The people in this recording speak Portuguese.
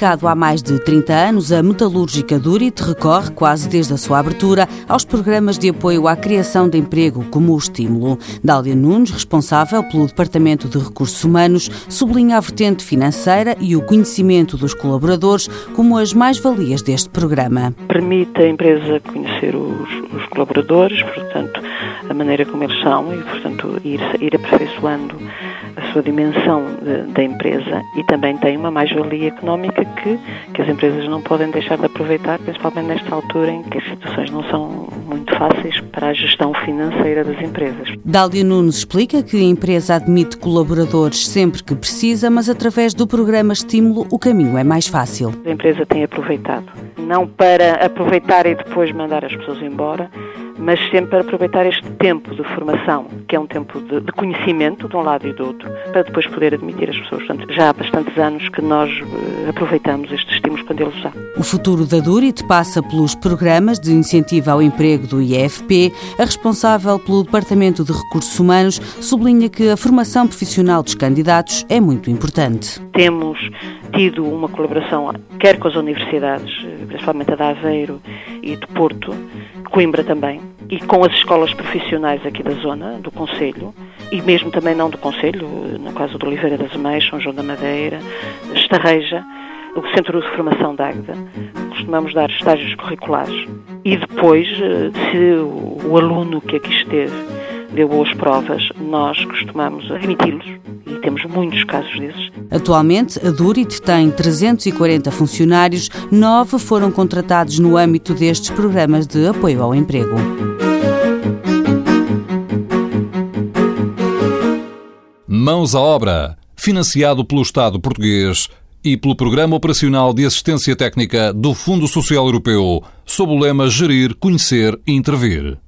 mercado há mais de 30 anos, a metalúrgica Durit recorre, quase desde a sua abertura, aos programas de apoio à criação de emprego como o estímulo. Dália Nunes, responsável pelo Departamento de Recursos Humanos, sublinha a vertente financeira e o conhecimento dos colaboradores como as mais-valias deste programa. Permite à empresa conhecer os, os colaboradores, portanto, a maneira como eles são e, portanto, ir, ir aperfeiçoando a sua dimensão de, da empresa e também tem uma mais-valia económica que, que as empresas não podem deixar de aproveitar, principalmente nesta altura em que as situações não são muito fáceis para a gestão financeira das empresas. Dália Nunes explica que a empresa admite colaboradores sempre que precisa, mas através do programa Estímulo o caminho é mais fácil. A empresa tem aproveitado, não para aproveitar e depois mandar as pessoas embora, mas sempre para aproveitar este tempo de formação, que é um tempo de, de, conhecimento de um lado e do outro, para depois poder admitir as pessoas. Portanto, já há bastantes anos que nós uh, aproveitamos estes estímulos quando eles usam. O futuro da Durit passa pelos programas de incentivo ao emprego do IFP. A responsável pelo Departamento de Recursos Humanos sublinha que a formação profissional dos candidatos é muito importante. Temos tido uma colaboração, quer com as universidades, eh, principalmente a da Aveiro e de Porto, Coimbra também, e com as escolas profissionais aqui da zona, do Conselho, e mesmo também não do Conselho, no caso de Oliveira das Meias, São João da Madeira, Estarreja, o Centro de Formação da Águeda. Costumamos dar estágios curriculares e depois, eh, se o aluno que aqui esteve deu boas provas, nós costumamos admiti-los e temos muitos casos desses. Atualmente, a Durit tem 340 funcionários, nove foram contratados no âmbito destes programas de apoio ao emprego. Mãos à obra, financiado pelo Estado português e pelo Programa Operacional de Assistência Técnica do Fundo Social Europeu, sob o lema Gerir, Conhecer e Intervir.